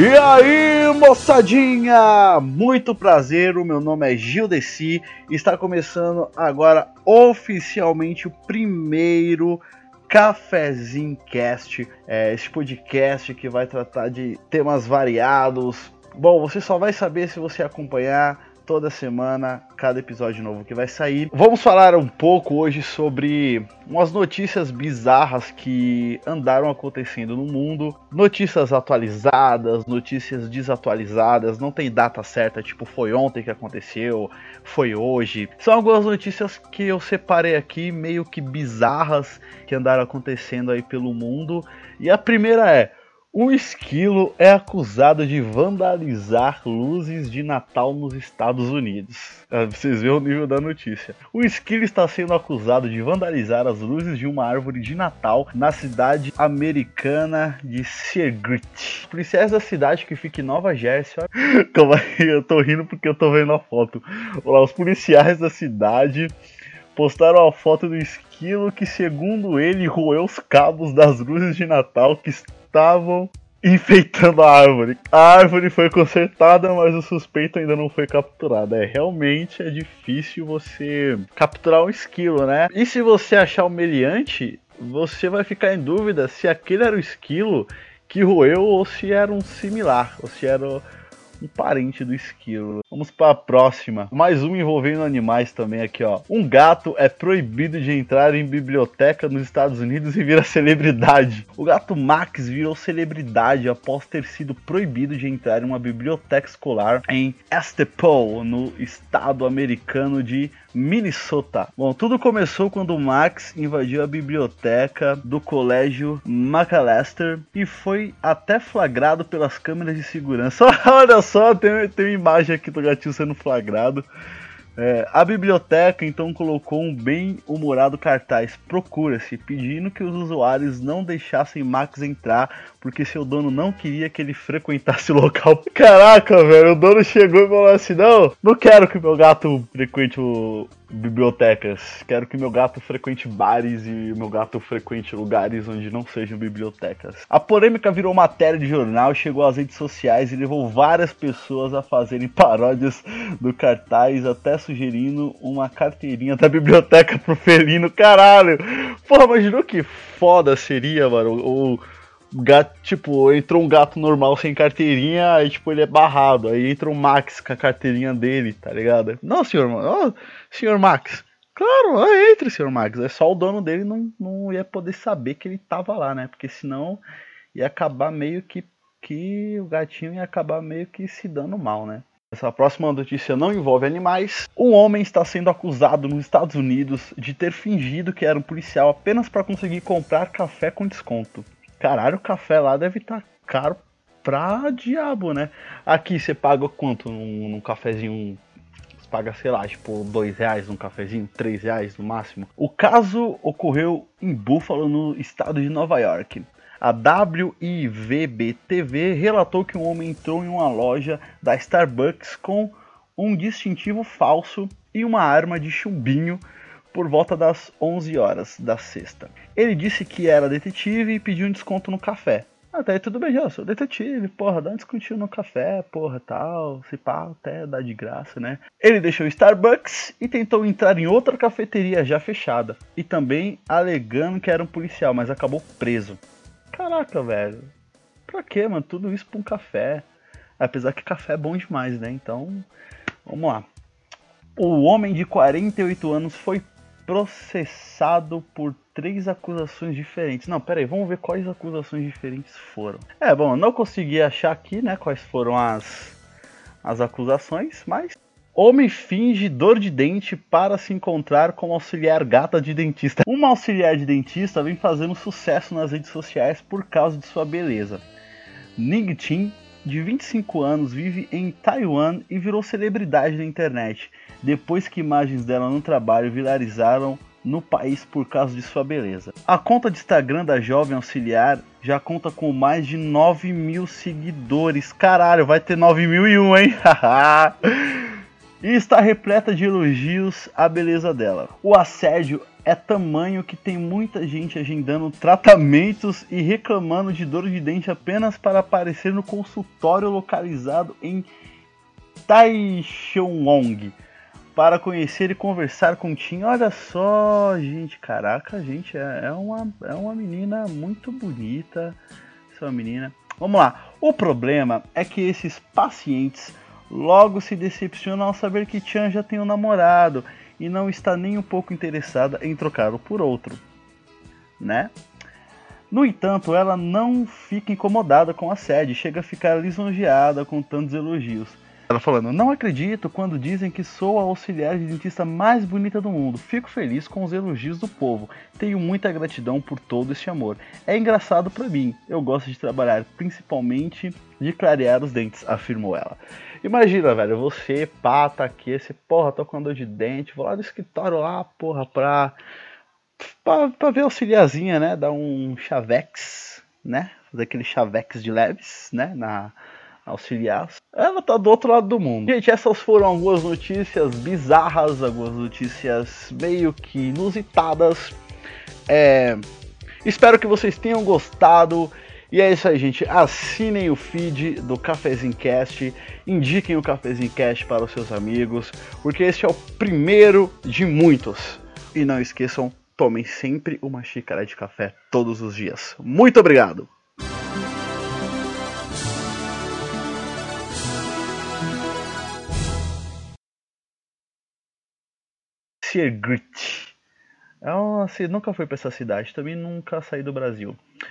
E aí, moçadinha! Muito prazer, o meu nome é Gil Desi e está começando agora oficialmente o primeiro Cafezinho Cast, é, esse podcast que vai tratar de temas variados. Bom, você só vai saber se você acompanhar toda semana, cada episódio novo que vai sair. Vamos falar um pouco hoje sobre umas notícias bizarras que andaram acontecendo no mundo. Notícias atualizadas, notícias desatualizadas, não tem data certa, tipo foi ontem que aconteceu, foi hoje. São algumas notícias que eu separei aqui, meio que bizarras, que andaram acontecendo aí pelo mundo. E a primeira é. Um esquilo é acusado de vandalizar luzes de Natal nos Estados Unidos. Ah, vocês veem o nível da notícia. O esquilo está sendo acusado de vandalizar as luzes de uma árvore de Natal na cidade americana de Seagrit. Os policiais da cidade que fica em Nova Jersey. Calma aí, eu tô rindo porque eu tô vendo a foto. Olha lá, os policiais da cidade postaram a foto do esquilo que, segundo ele, roeu os cabos das luzes de Natal que estavam enfeitando a árvore. A árvore foi consertada, mas o suspeito ainda não foi capturado. É, realmente é difícil você capturar um esquilo, né? E se você achar o meliante, você vai ficar em dúvida se aquele era o esquilo que roeu ou se era um similar, ou se era um parente do esquilo. Vamos para a próxima. Mais um envolvendo animais também aqui, ó. Um gato é proibido de entrar em biblioteca nos Estados Unidos e vira celebridade. O gato Max virou celebridade após ter sido proibido de entrar em uma biblioteca escolar em Estepole, no estado americano de Minnesota. Bom, tudo começou quando o Max invadiu a biblioteca do colégio McAllister e foi até flagrado pelas câmeras de segurança. Olha só, tem, tem imagem aqui do gatinho sendo flagrado. É, a biblioteca então colocou um bem-humorado cartaz Procura-se, pedindo que os usuários não deixassem Max entrar, porque seu dono não queria que ele frequentasse o local. Caraca, velho, o dono chegou e falou assim: Não, não quero que meu gato frequente o, bibliotecas. Quero que meu gato frequente bares e meu gato frequente lugares onde não sejam bibliotecas. A polêmica virou matéria de jornal, chegou às redes sociais e levou várias pessoas a fazerem paródias do cartaz, até sugerindo uma carteirinha da biblioteca pro felino. Caralho! Porra, imaginou que foda seria, mano? O gato, tipo, entrou um gato normal sem carteirinha, aí tipo ele é barrado. Aí entra o Max com a carteirinha dele, tá ligado? Não, senhor, oh, senhor Max. Claro, entre, senhor Max. É só o dono dele não, não ia poder saber que ele tava lá, né? Porque senão ia acabar meio que que o gatinho ia acabar meio que se dando mal, né? Essa próxima notícia não envolve animais. Um homem está sendo acusado nos Estados Unidos de ter fingido que era um policial apenas para conseguir comprar café com desconto. Caralho, o café lá deve estar tá caro pra diabo, né? Aqui você paga quanto num, num cafezinho? Você paga, sei lá, tipo, dois reais num cafezinho, três reais no máximo. O caso ocorreu em Buffalo, no estado de Nova York. A WIVB-TV relatou que um homem entrou em uma loja da Starbucks com um distintivo falso e uma arma de chumbinho por volta das 11 horas da sexta. Ele disse que era detetive e pediu um desconto no café. Até aí tudo bem, já sou detetive, porra, dá um descontinho no café, porra, tal, se pá, até dá de graça, né? Ele deixou o Starbucks e tentou entrar em outra cafeteria já fechada, e também alegando que era um policial, mas acabou preso. Caraca, velho, pra que, mano? Tudo isso pra um café. Apesar que café é bom demais, né? Então, vamos lá. O homem de 48 anos foi processado por três acusações diferentes. Não, pera aí, vamos ver quais acusações diferentes foram. É, bom, não consegui achar aqui, né, quais foram as, as acusações, mas Homem finge dor de dente para se encontrar com auxiliar gata de dentista. Uma auxiliar de dentista vem fazendo sucesso nas redes sociais por causa de sua beleza. Ning de 25 anos, vive em Taiwan e virou celebridade na internet depois que imagens dela no trabalho viralizaram no país por causa de sua beleza. A conta de Instagram da jovem auxiliar já conta com mais de 9 mil seguidores. Caralho, vai ter 9 mil e um, hein? e está repleta de elogios à beleza dela. O assédio é tamanho que tem muita gente agendando tratamentos e reclamando de dor de dente apenas para aparecer no consultório localizado em Taichung para conhecer e conversar com Tim. Olha só, gente, caraca, gente, é, é, uma, é uma menina muito bonita. Essa menina. Vamos lá. O problema é que esses pacientes logo se decepcionam ao saber que Chan já tem um namorado e não está nem um pouco interessada em trocá-lo por outro, né? No entanto, ela não fica incomodada com a sede, chega a ficar lisonjeada com tantos elogios. Ela falando: Não acredito quando dizem que sou a auxiliar de dentista mais bonita do mundo. Fico feliz com os elogios do povo. Tenho muita gratidão por todo esse amor. É engraçado para mim. Eu gosto de trabalhar principalmente de clarear os dentes, afirmou ela. Imagina, velho, você, pá, tá aqui, esse porra, tô com dor de dente, vou lá no escritório lá, porra, pra, pra, pra ver auxiliarzinha, né? Dar um chavex, né? Fazer aquele chavex de leves, né? Na auxiliar. Ela tá do outro lado do mundo. Gente, essas foram algumas notícias bizarras, algumas notícias meio que inusitadas. É... Espero que vocês tenham gostado. E é isso aí, gente. Assinem o feed do Cafezinho Cast, indiquem o Cafezinho Cast para os seus amigos, porque este é o primeiro de muitos. E não esqueçam, tomem sempre uma xícara de café todos os dias. Muito obrigado! Grit. É uma, nunca fui para essa cidade, também nunca saí do Brasil.